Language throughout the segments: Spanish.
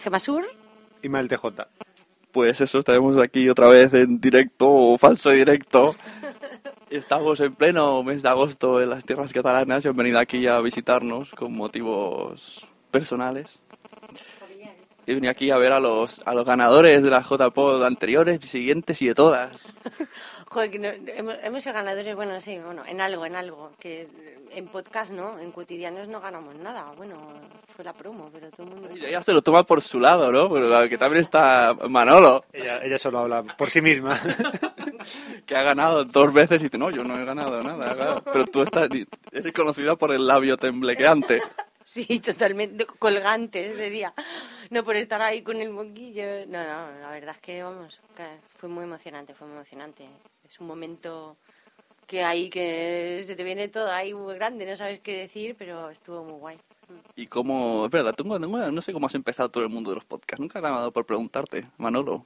Gemasur. Ismael TJ. Pues eso, estaremos aquí otra vez en directo o falso directo. Estamos en pleno mes de agosto en las tierras catalanas y han venido aquí a visitarnos con motivos personales. He venido aquí a ver a los, a los ganadores de las JPod anteriores, siguientes y de todas. Joder, que no- hemos, hemos sido ganadores, bueno, sí, bueno, en algo, en algo. Que en podcast no, en cotidianos no ganamos nada. Bueno, fue la promo, pero todo el mundo. Y ella se lo toma por su lado, ¿no? Pero que también está Manolo, Ella, ella solo habla por sí misma. que ha ganado dos veces y dice, no, yo no he ganado nada. claro". Pero tú estás, eres conocida por el labio temblequeante. Sí, totalmente colgante sería. No por estar ahí con el moquillo. No, no, la verdad es que, vamos, que fue muy emocionante, fue muy emocionante. Es un momento que ahí que se te viene todo ahí muy grande, no sabes qué decir, pero estuvo muy guay. Y cómo, es verdad, tengo, no sé cómo has empezado todo el mundo de los podcasts. Nunca me ha dado por preguntarte, Manolo.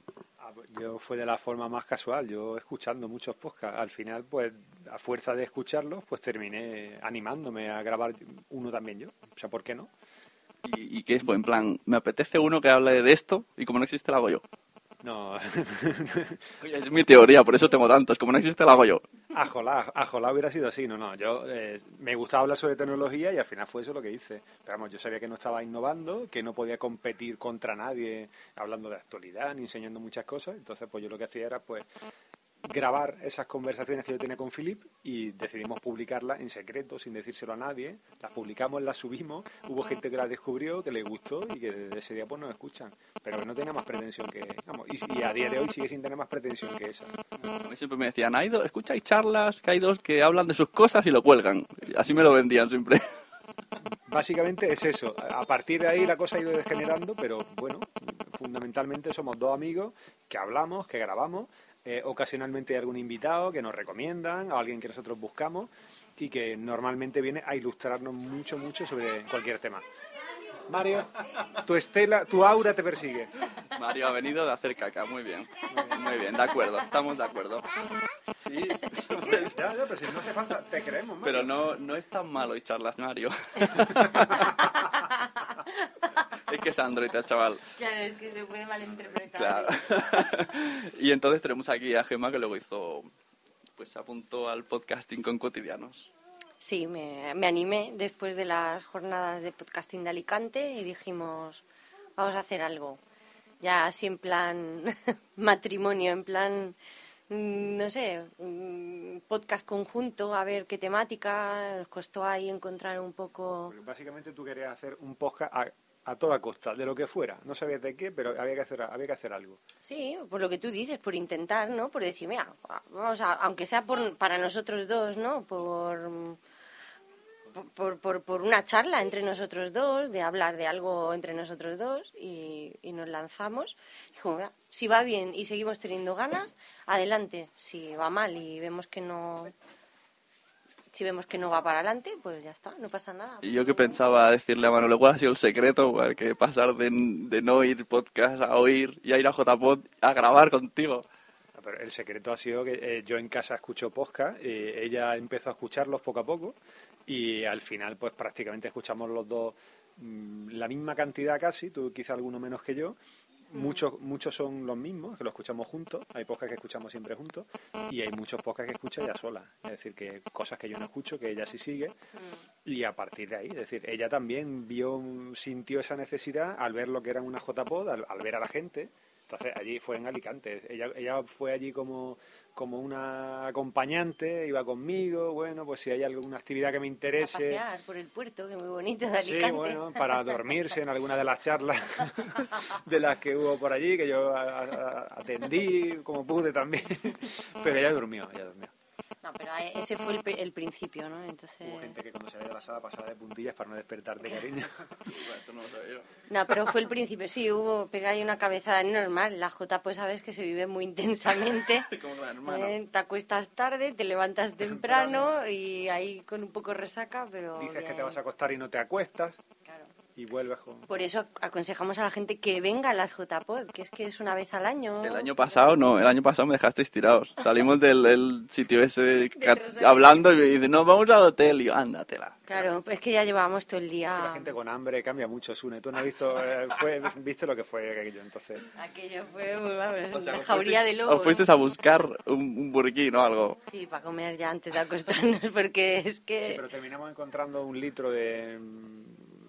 Yo fue de la forma más casual, yo escuchando muchos podcasts. Al final, pues, a fuerza de escucharlos, pues terminé animándome a grabar uno también yo. O sea, ¿por qué no? ¿Y, y qué es? Pues en plan, me apetece uno que hable de esto y como no existe, lo hago yo. No, Oye, es mi teoría, por eso tengo tantos. Como no existe, lo hago yo. ajolá, ajolá hubiera sido así. No, no, yo eh, me gustaba hablar sobre tecnología y al final fue eso lo que hice. Pero vamos, yo sabía que no estaba innovando, que no podía competir contra nadie hablando de actualidad ni enseñando muchas cosas. Entonces, pues yo lo que hacía era, pues, grabar esas conversaciones que yo tenía con Philip y decidimos publicarlas en secreto, sin decírselo a nadie. Las publicamos, las subimos. Hubo gente que las descubrió, que les gustó y que desde ese día pues nos escuchan. Pero que no tenía más pretensión que... Vamos, y, y a día de hoy sigue sin tener más pretensión que esa. A mí siempre me decían, hay dos, escucháis charlas, que hay dos que hablan de sus cosas y lo cuelgan. Así me lo vendían siempre. Básicamente es eso. A partir de ahí la cosa ha ido degenerando, pero bueno, fundamentalmente somos dos amigos que hablamos, que grabamos. Eh, ocasionalmente hay algún invitado que nos recomiendan, o alguien que nosotros buscamos y que normalmente viene a ilustrarnos mucho, mucho sobre cualquier tema. Mario, tu estela, tu aura te persigue. Mario ha venido de hacer caca, muy bien. Muy bien, de acuerdo, estamos de acuerdo. Sí, Ya, ya, pero si no hace falta, te creemos. Mario. pero no, no es tan malo y charlas, Mario. es que es Android, chaval. Claro, es que se puede malinterpretar. Claro. y entonces tenemos aquí a Gema que luego hizo, pues se apuntó al podcasting con cotidianos. Sí, me, me animé después de las jornadas de podcasting de Alicante y dijimos, vamos a hacer algo. Ya así en plan matrimonio, en plan, no sé, mm, podcast conjunto, a ver qué temática. Nos costó ahí encontrar un poco... Porque Básicamente tú querías hacer un podcast a, a toda costa, de lo que fuera. No sabías de qué, pero había que hacer, había que hacer algo. Sí, por lo que tú dices, por intentar, ¿no? Por decir, mira, vamos a, aunque sea por, para nosotros dos, ¿no? Por, por, por, por una charla entre nosotros dos, de hablar de algo entre nosotros dos y, y nos lanzamos. Dijo, "Mira, si va bien y seguimos teniendo ganas, adelante. Si va mal y vemos que no, Si vemos que no va para adelante, pues ya está, no pasa nada. Y yo que pensaba decirle a Manolo, ¿cuál ha sido el secreto? Que pasar de, de no oír podcast a oír y a ir a JPod a grabar contigo. Pero el secreto ha sido que eh, yo en casa escucho podcast, eh, ella empezó a escucharlos poco a poco y al final pues prácticamente escuchamos los dos mm, la misma cantidad casi, tú quizá alguno menos que yo. Muchos, muchos son los mismos, que lo escuchamos juntos. Hay podcasts que escuchamos siempre juntos y hay muchos podcasts que escucha ella sola. Es decir, que cosas que yo no escucho, que ella sí sigue. Y a partir de ahí, es decir, ella también vio, sintió esa necesidad al ver lo que era una JPod, al, al ver a la gente. Entonces allí fue en Alicante. Ella, ella fue allí como, como una acompañante, iba conmigo. Bueno, pues si hay alguna actividad que me A interese. pasear por el puerto, que es muy bonito de Sí, Alicante. bueno, para dormirse en alguna de las charlas de las que hubo por allí, que yo a- a- atendí como pude también. Pero ella durmió, ella durmió. Pero ese fue el, el principio, ¿no? Entonces... Hubo gente que cuando salía de la sala pasaba de puntillas para no despertar de cariño. Eso no lo sabía. No, pero fue el principio, sí, hubo pegar ahí una cabezada normal. La J, pues sabes que se vive muy intensamente. Como la hermana. Eh, Te acuestas tarde, te levantas temprano y ahí con un poco resaca, pero. Dices que te vas a acostar y no te acuestas Y vuelves con... Por eso aconsejamos a la gente que venga a las JPod, que es que es una vez al año. El año pasado, no, el año pasado me dejasteis tirados. Salimos del, del sitio ese de hablando y me dice, no, vamos al hotel. Y yo, ándatela. Claro, pues es que ya llevábamos todo el La día. gente con hambre cambia mucho, Sune. Tú no has visto, eh, fue, viste lo que fue aquello, entonces... Aquello fue vamos, O sea, una os jauría fuisteis- de lobos. Os fuisteis a buscar un, un burquín o algo. Sí, para comer ya antes de acostarnos, porque es que. Sí, pero terminamos encontrando un litro de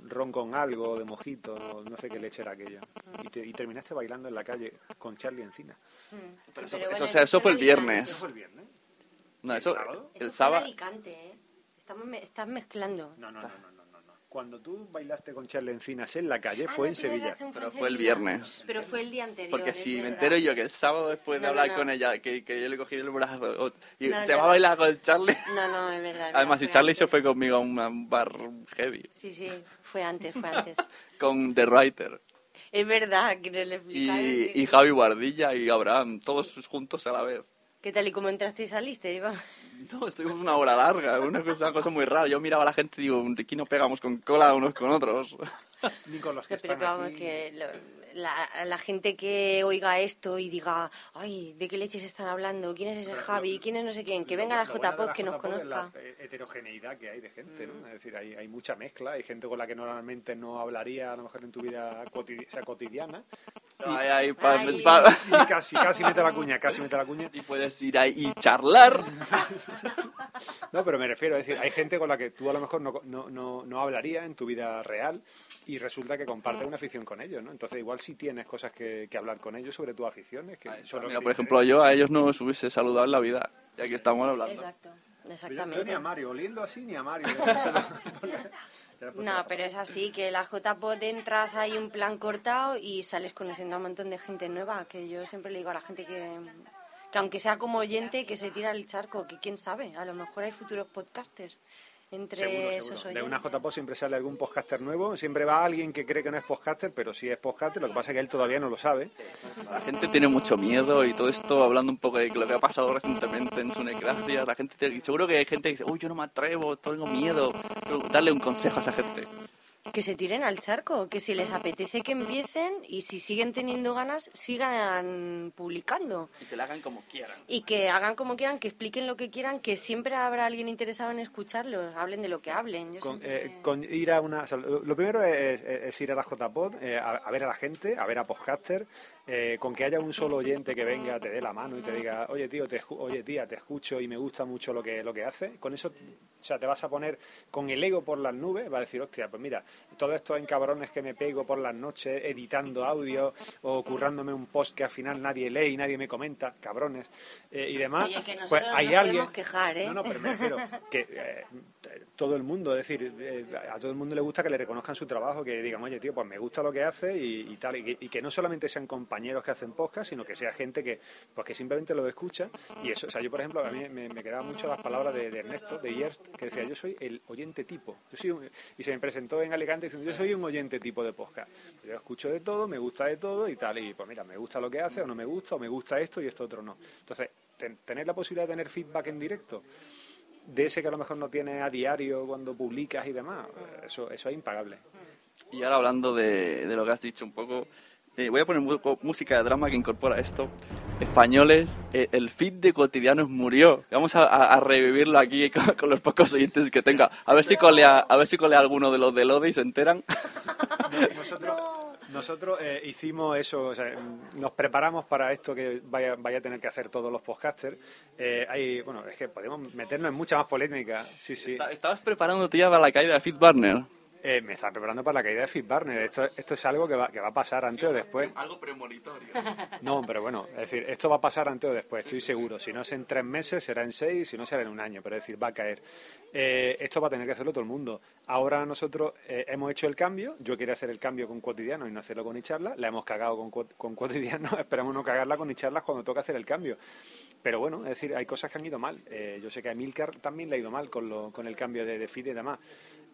ron con algo, de mojito, no, no sé qué leche era aquello. Y, te- y terminaste bailando en la calle con Charlie Encina. Pero eso, pero eso- bueno, o sea, eso fue el viernes. ¿Eso fue el viernes? No, ¿El eso, sábado? Eso el fue en sábado. Alicante, ¿eh? Estamos me- estás mezclando. No, no, no, no, no, no. Cuando tú bailaste con Charlie Encinas en la calle Ah, fue no, en Sevilla. razón, Pero en fue el viernes. Pero fue el día anterior. Porque si me entero yo que el sábado después de No, hablar no. con ella, que, que yo le cogí el brazo y No, se va a bailar con Charlie. No, no, es verdad. Además, si Charlie se fue conmigo a un- a un bar heavy, Sí, sí, fue antes, fue antes. con The Writer es verdad que le explicaron y, y Javi Guardilla y Abraham, todos juntos a la vez. ¿Qué tal y cómo entraste y saliste? Iba- No, estuvimos una hora larga, una cosa, una cosa muy rara. Yo miraba a la gente y digo, aquí no pegamos con cola unos con otros. Ni con los que Pero están vamos, aquí. que lo- la, la gente que oiga esto y diga, ay, ¿de qué leches están hablando? ¿Quién es ese Pero Javi? lo- ¿Quién es no sé quién? Que Lo- venga a la lo bueno de JPod que nos es conozca. la eh, heterogeneidad que hay de gente, ¿no? Es decir, hay, hay mucha mezcla, hay gente con la que normalmente no hablaría a lo mejor en tu vida cotidi- o sea, cotidiana. Ay, ay, pa- Ay. pa- Y casi, casi mete la cuña, casi mete la cuña. y puedes ir ahí y charlar. No, pero me refiero, es decir, hay gente con la que tú a lo mejor no, no, no, no hablarías en tu vida real y resulta que compartes una afición con ellos, ¿no? Entonces igual sí tienes cosas que, que hablar con ellos sobre tus aficiones. Que Mira, que por ejemplo, yo a ellos no os hubiese saludado en la vida, ya que estamos hablando. Exacto, Yo- exactamente. Yo ni a Mario, oliendo así ni a Mario. No, pero es así, que la JPod entras hay un plan cortado y sales conociendo a un montón de gente nueva, que yo siempre le digo a la gente que, que aunque sea como oyente, que se tira el charco, que quién sabe, a lo mejor hay futuros podcasters entre Seguro, esos seguro. De oyentes. una JPO siempre sale algún podcaster nuevo, siempre va alguien que cree que no es podcaster, pero sí es podcaster, lo que pasa es que él todavía no lo sabe. La gente tiene mucho miedo y todo esto, hablando un poco de lo que ha pasado recientemente en Sunecracia, la gente, seguro que hay gente que dice, uy, yo no me atrevo, tengo miedo. Pero darle un consejo a esa gente. Que se tiren al charco, que si les apetece que empiecen y si siguen teniendo ganas, sigan publicando. Y que lo hagan como quieran. Y que hagan como quieran, que expliquen lo que quieran, que siempre habrá alguien interesado en escucharlos, hablen de lo que hablen. Yo Con, siempre- eh, con ir a una, o sea, lo lo primero es, es- es ir a la JPod, eh, a, a ver a la gente, a ver a podcaster, eh, con que haya un solo oyente que venga, te dé la mano y te diga, oye tío, te, oye tía, te escucho y me gusta mucho lo que lo que hace. Con eso, o sea, te vas a poner con el ego por las nubes, va a decir, hostia, pues mira, todos estos encabrones que me pego por las noches editando audio o currándome un post que al final nadie lee y nadie me comenta, cabrones eh, y demás. Oye, que pues hay nos alguien quejar, ¿eh? No, no, pero me refiero que todo el mundo, es decir, a todo el mundo le gusta que le reconozcan su trabajo, que digan, oye, tío, pues me gusta lo que hace y, y tal, y que, y que no solamente sean compañeros que hacen podcast, sino que sea gente que, pues que simplemente lo escucha y eso, o sea, yo por ejemplo, a mí me, me quedaban mucho las palabras de, de Ernesto, de Yerst, que decía, yo soy el oyente tipo, yo soy un- y se me presentó en Alicante diciendo, yo soy un oyente tipo de podcast, yo escucho de todo, me gusta de todo y tal, y pues mira, me gusta lo que hace o no me gusta, o me gusta esto y esto otro no. Entonces, ten- tener la posibilidad de tener feedback en directo, de ese que a lo mejor no tienes a diario cuando publicas y demás. Eso, eso es impagable. Y ahora hablando de, de lo que has dicho un poco, eh, voy a poner música de drama que incorpora esto. Españoles, eh, el feed de cotidianos murió. Vamos a, a- a revivirlo aquí con, con los pocos oyentes que tenga. A ver si colea, a ver si colea alguno de los de Lode y se enteran. Nosotros, nosotros eh, hicimos eso, o sea, nos preparamos para esto que vaya, vaya a tener que hacer todos los podcasters. Eh, hay, bueno, es que podemos meternos en mucha más polémica. Sí, sí. Estabas preparándote ya para la caída de FeedBurner. Eh, me estaba preparando para la caída de FitBarner. Esto, esto es algo que va, que va a pasar antes o después. Algo premonitorio. No, pero bueno, es decir, esto va a pasar antes o después, estoy seguro. Si no es en tres meses, será en seis, si no será en un año, pero es decir, va a caer. Eh, esto va a tener que hacerlo todo el mundo. Ahora nosotros eh, hemos hecho el cambio, yo quería hacer el cambio con cotidiano y no hacerlo con Icharla, la hemos cagado con, con cotidiano, esperamos no cagarla con Icharlas cuando toca hacer el cambio. Pero bueno, es decir, hay cosas que han ido mal. Eh, yo sé que a Emilcar también le ha ido mal con, lo- con el cambio de, de feed y demás.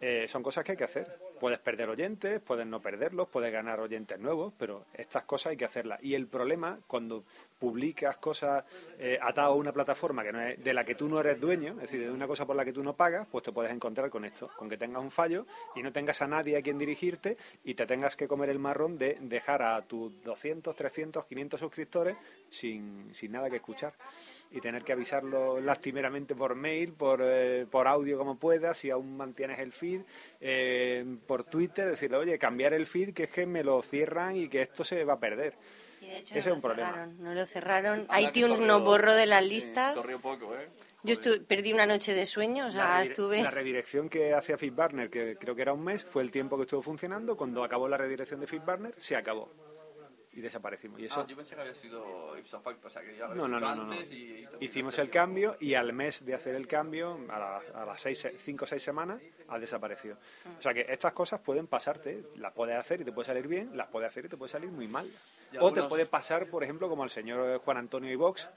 Eh, son cosas que hay que hacer. Puedes perder oyentes, puedes no perderlos, puedes ganar oyentes nuevos, pero estas cosas hay que hacerlas. Y el problema, cuando publicas cosas eh, a una plataforma que no es, de la que tú no eres dueño, es decir, de una cosa por la que tú no pagas, pues te puedes encontrar con esto, con que tengas un fallo y no tengas a nadie a quien dirigirte y te tengas que comer el marrón de dejar a tus 200, 300, 500 suscriptores sin, sin nada que escuchar y tener que avisarlo lastimeramente por mail, por, eh, por audio como puedas, si aún mantienes el feed, eh, por Twitter, decirle, oye, cambiar el feed, que es que me lo cierran y que esto se va a perder. Y de hecho Ese no es un lo problema. cerraron, no lo cerraron. Que iTunes corrió- nos borró de las sí, listas. poco, ¿eh? Yo estu- perdí una noche de sueño, o La sea, redire- estuve... La redirección que hacía FeedBurner, que creo que era un mes, fue el tiempo que estuvo funcionando. Cuando acabó la redirección de FeedBurner, se acabó. Y desaparecimos. Y eso, Ah, yo pensé que había sido ipso facto, o sea, que ya lo No, no, no, no, no. antes y- Hicimos el cambio y al mes de hacer el cambio, a, la- a las seis, cinco o seis semanas, ha desaparecido. O sea que estas cosas pueden pasarte, las puedes hacer y te puede salir bien, las puedes hacer y te puede salir muy mal. O te puede pasar, por ejemplo, como al señor Juan Antonio Ivox,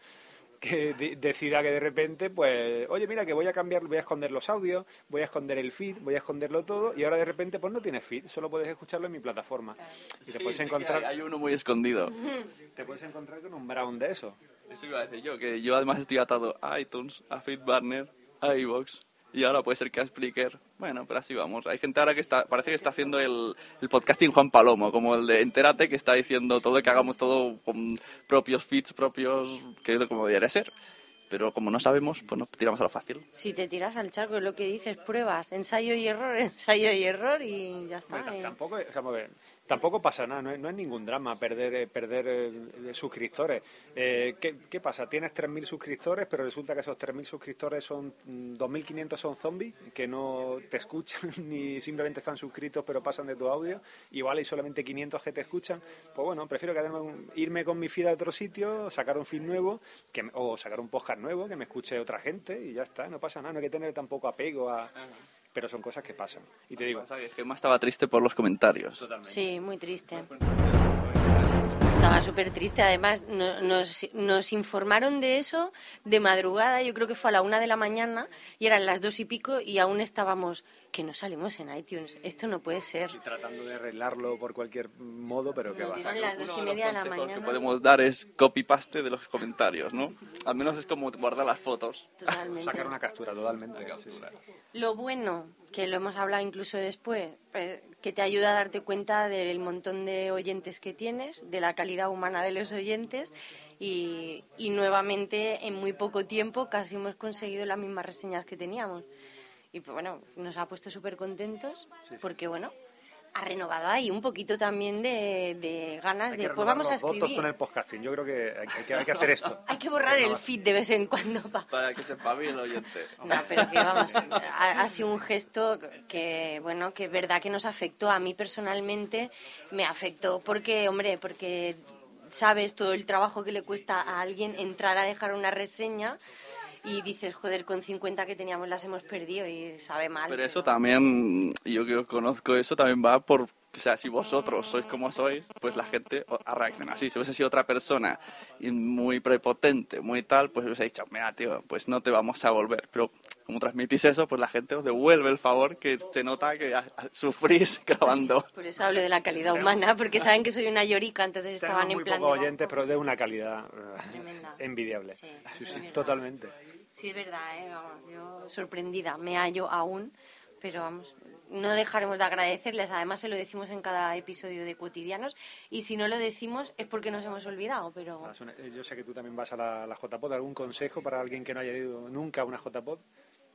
que de- decida que de repente, pues, oye, mira, que voy a cambiar, voy a esconder los audios, voy a esconder el feed, voy a esconderlo todo, y ahora de repente, pues no tienes feed, solo puedes escucharlo en mi plataforma. Y te Sí, puedes sí que encontrar, hay, hay uno muy escondido. te puedes encontrar con un brown de eso. Eso iba a decir yo, que yo además estoy atado a iTunes, a FeedBurner, a iVoox y ahora puede ser que a Spreaker. Bueno, pero así vamos. Hay gente ahora que está, parece que está haciendo el, el podcasting Juan Palomo, como el de Entérate, que está diciendo todo, que hagamos todo con propios feeds, propios, que es como debería ser. Pero como no sabemos, pues nos tiramos a lo fácil. Si te tiras al charco, es lo que dices, pruebas, ensayo y error, ensayo y error y ya está. Bueno, eh. tampoco, o sea, vamos a ver, tampoco pasa nada, no es, no es ningún drama perder eh, perder eh, suscriptores. Eh, ¿qué, qué pasa? Tienes 3.000 suscriptores, pero resulta que esos 3.000 suscriptores son mm, 2.500 son zombies que no te escuchan ni simplemente están suscritos pero pasan de tu audio. Igual hay solamente 500 que te escuchan. Pues bueno, prefiero un- irme con mi feed a otro sitio, sacar un feed nuevo que, o sacar un podcast nuevo que me escuche otra gente y ya está, no pasa nada, no hay que tener tampoco apego a... Pero son cosas que pasan. Y te digo, Pasa que estaba triste por los comentarios. Sí, muy triste. Estaba súper triste. Además, no- nos, nos informaron de eso de madrugada, yo creo que fue a la una de la mañana, y eran las dos y pico, y aún estábamos, que no salimos en iTunes. Esto no puede ser. y tratando de arreglarlo por cualquier modo, pero que va a sacar. las dos Uno y de media de los la consejos mañana. que podemos dar es copy-paste de los comentarios, ¿no? Al menos es como guardar las fotos. Totalmente. Sacar una captura totalmente. sí, sí. Lo bueno, que lo hemos hablado incluso después, eh, que te ayuda a darte cuenta del montón de oyentes que tienes, de la calidad humana de los oyentes y, y nuevamente en muy poco tiempo casi hemos conseguido las mismas reseñas que teníamos. Y pues bueno, nos ha puesto súper contentos porque bueno, ha renovado ahí un poquito también de, de ganas Hay de, pues vamos a votos escribir. con el podcasting. Yo creo que hay, hay que, hay que hacer esto. Hay que borrar el feed de vez en cuando pa- Para que sepa bien el oyente. No, pero que vamos, ha, ha sido un gesto que, bueno, que es verdad que nos afectó. A mí personalmente me afectó porque, hombre, porque sabes todo el trabajo que le cuesta a alguien entrar a dejar una reseña y dices, joder, con 50 que teníamos las hemos perdido y sabe mal. Pero eso también, yo que conozco eso, también va por, o sea, si vosotros sois como sois, pues la gente reacciona así. Si hubiese sido otra persona y muy prepotente, muy tal, pues hubiese dicho, mira, tío, pues no te vamos a volver. Pero como transmitís eso, pues la gente os devuelve el favor que se nota que sufrís grabando. Por eso hablo de la calidad humana, porque saben que soy una llorica, entonces estaban Tenemos en muy plan... pocos de- oyentes, pero de una calidad eh, Tremenda. envidiable. Sí, Sí, sí, verdad. totalmente. Sí, es verdad, ¿eh? Vamos, yo sorprendida, me hallo aún, pero vamos, no dejaremos de agradecerles. Además, se lo decimos en cada episodio de Cotidianos y si no lo decimos es porque nos hemos olvidado, pero... Eh, Yo sé que tú también vas a la, la JPod. ¿Algún consejo para alguien que no haya ido nunca a una JPod?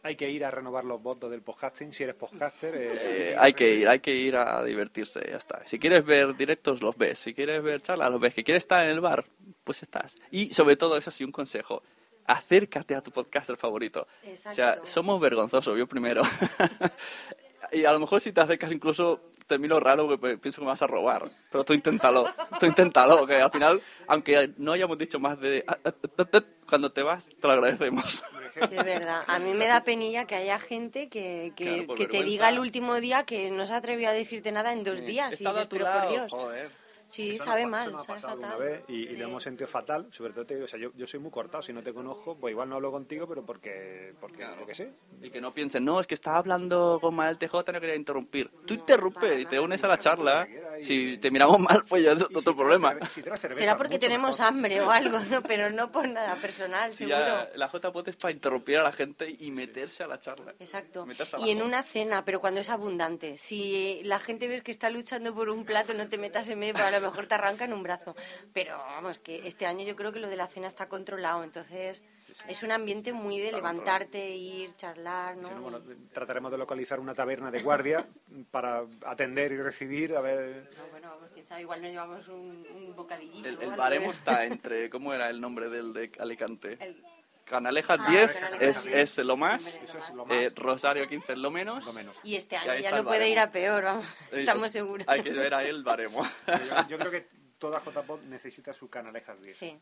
Hay que ir a renovar los votos del podcasting. Si eres podcaster, eh, Eh, hay que ir, hay que ir a divertirse, ya está. Si quieres ver directos, los ves. Si quieres ver charlas, los ves. Que quieres estar en el bar, pues estás. Y sobre todo, eso sí, un consejo. Acércate a tu podcaster favorito. O sea, Exacto. somos vergonzosos, yo primero. y a lo mejor si te acercas incluso te miro raro porque pienso que me vas a robar. Pero tú inténtalo, tú inténtalo, que al final, aunque no hayamos dicho más de... ah, ah, ah, Cuando te vas, te lo agradecemos. Sí, es verdad. A mí me da penilla que haya gente que, que, Claro, por que te diga el último día que no se atrevió a decirte nada en dos He días. Y estado dices, pero por Dios. joder. Sí, Eso sabe nos mal, eso nos ha sabe pasado fatal. vez y, lo hemos sentido fatal. Sobre todo, te digo, o sea, yo, yo soy muy cortado. Si no te conozco, pues igual no hablo contigo, pero porque, porque Claro. yo qué sé. Y que no piensen, no, es que estaba hablando con Mael TJ, no quería interrumpir. Tú interrumpe y te unes a la charla. Si te miramos mal, pues ya es otro si problema. si cerveza, Será porque tenemos mejor. hambre o algo, ¿no? Pero no por nada personal, Si seguro. ya la JPOT es para interrumpir a la gente y meterse a la charla. Exacto. Meterse Y en una cena, pero cuando es abundante. Si la gente ves que está luchando por un plato, no te metas en medio, porque a lo mejor te arrancan un brazo. Pero vamos, que este año yo creo que lo de la cena está controlado. Entonces, es un ambiente muy de levantarte, ir, charlar, ¿no? Si no, bueno, trataremos de localizar una taberna de guardia para atender y recibir, a ver... No, bueno, vamos, quién sabe, igual nos llevamos un, un bocadillito. El, el baremo ¿eh? está entre, ¿cómo era el nombre del de Alicante? El- Canalejas Ah, 10 Canalejas es, 10. es lo más, Hombre, Eso es lo eh, más. Rosario 15 es lo menos. Lo menos. Y este Y año ahí ya no puede ir a peor, vamos. Eh, Estamos seguros. Hay que ver a el baremo. Yo, yo creo que toda JPod necesita su canalejas 10. Sí.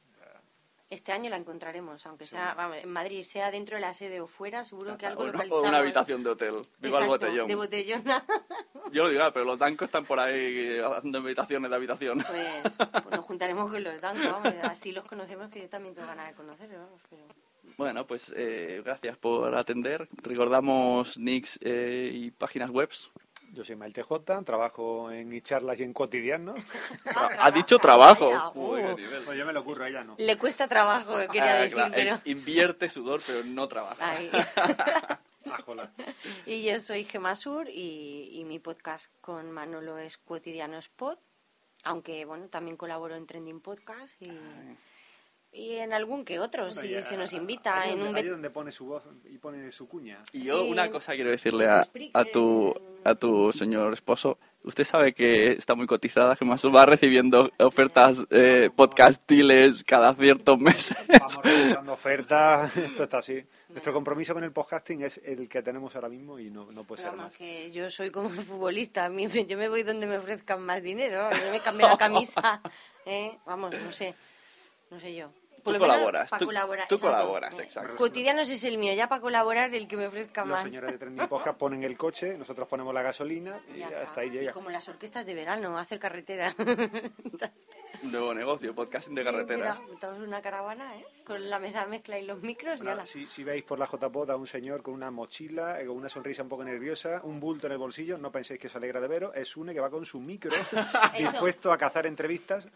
Este año la encontraremos, aunque sea, vamos, en Madrid, sea dentro de la sede o fuera, seguro que algo O, no- o localizamos. una habitación de hotel. Viva el Exacto, botellón. de botellona. Yo lo ah, pero los dancos están por ahí eh, haciendo habitaciones de habitación. Pues, pues nos juntaremos con los dancos, vamos, así los conocemos, que yo también tengo ganas de conocer, vamos, pero... Bueno, pues eh, gracias por atender. Recordamos nicks eh, y páginas webs. Yo soy Mael TJ, trabajo en charlas y en cotidiano. ha dicho trabajo. Uy, qué uh. nivel. Pues yo me lo ocurro, ella no. Le cuesta trabajo, quería Ah, decir, claro, pero... eh, Invierte sudor, pero no trabaja. Ay. Ajola. y yo soy Gemma Sur y, y mi podcast con Manolo es Cotidianos Pod, aunque bueno, también colaboro en Trending Podcast y, y en algún que otro, Bueno, si a- nos invita allí en donde, un... bet- donde pone su voz y pone su cuña. Y yo Sí. una cosa quiero decirle a, a tu a tu señor esposo. Usted sabe que está muy cotizada, que más va recibiendo ofertas eh, podcastiles cada ciertos meses. Vamos realizando ofertas, esto está así. Nuestro compromiso con el podcasting es el que tenemos ahora mismo y no, no puede ser más. que yo soy como un futbolista, yo me voy donde me ofrezcan más dinero, yo me cambio la camisa, ¿eh? vamos, no sé, no sé yo. Tú colaboras, tú- colaborar, tú exacto. colaboras, exacto. Cotidianos es el mío, ya para colaborar el que me ofrezca más. señores de Trending Podcast ponen el coche, nosotros ponemos la gasolina y Ya hasta está. ahí Y llega. como las orquestas de verano, hacer carretera. Nuevo negocio, podcasting de Sí, carretera. mira, una caravana, ¿eh? Con la mesa mezcla y los micros y Bueno, ala. si, si veis por la JPod a un señor con una mochila, eh, con una sonrisa un poco nerviosa, un bulto en el bolsillo, no penséis que se alegra de veros, es une que va con su micro, dispuesto a cazar entrevistas.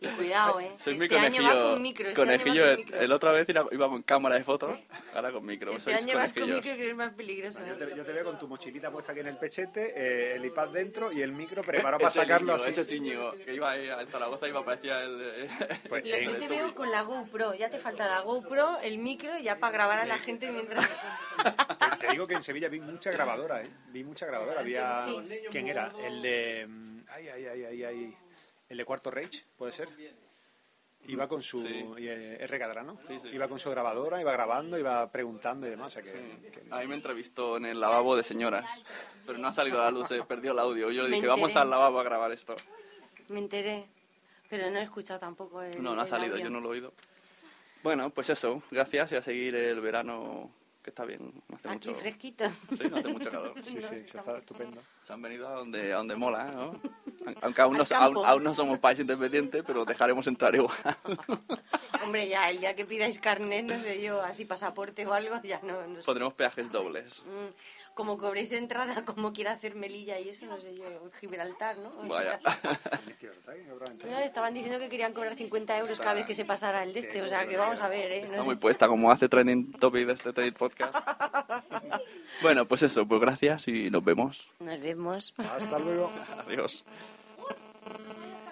Y cuidado, ¿eh? Soy mi este año va conejillo. con micro. Este conejillo, año va el, con micro. el otra vez iba- íbamos en cámara de fotos, ahora con micro. Este año vas con micro que es más peligroso. Yo ¿eh? te, yo te veo con tu mochilita puesta aquí en el pechete, eh, el iPad dentro y el micro preparado para sacarlo Íñigo, así. Ese es Íñigo, que iba ahí a Zaragoza y me parecía el... eh, Pues, eh, yo te veo con la GoPro, ya te falta la GoPro, el micro y ya para grabar a la gente mientras... Te, te digo que en Sevilla vi mucha grabadora, ¿eh? Vi mucha grabadora. Había... Sí. ¿Quién era? El de... mm, Ay, ay, ay, ay, ay. El de Cuarto Reich, ¿puede ser? Iba con su... Sí. eh, R. Cadrano. Sí, sí. Iba con su grabadora, iba grabando, iba preguntando y demás. O sea que... que- A mí me entrevistó en el lavabo de señoras, pero no ha salido a la luz, se perdió el audio. Yo le dije, vamos al lavabo a grabar esto. Me enteré, pero no he escuchado tampoco el No, no ha el salido, audio. yo no lo he oído. Bueno, pues eso, gracias y a seguir el verano, que está bien, no hace Aquí mucho... fresquito. Sí, no hace mucho calor. Sí, No, sí, está se está estupendo. Se han venido a donde, a donde mola, ¿no? Aunque aún no, aún, aún no somos país independiente, pero dejaremos entrar igual. Hombre, ya, el día que pidáis carnet, no sé yo, así pasaporte o algo, ya no, no sé. Pondremos peajes dobles. Mm, Como cobréis entrada, como quiera hacer Melilla y eso, no sé yo, Gibraltar, ¿no? Vaya. No, estaban diciendo que querían cobrar 50 euros cada vez que se pasara el de este, o sea que vamos a ver, ¿eh? No Está sé. muy puesta como hace trending topic de este trade podcast. Bueno, pues eso, pues gracias y nos vemos. Nos vemos. Hasta luego. Adiós.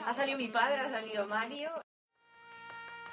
Ha salido mi padre, ha salido Mario.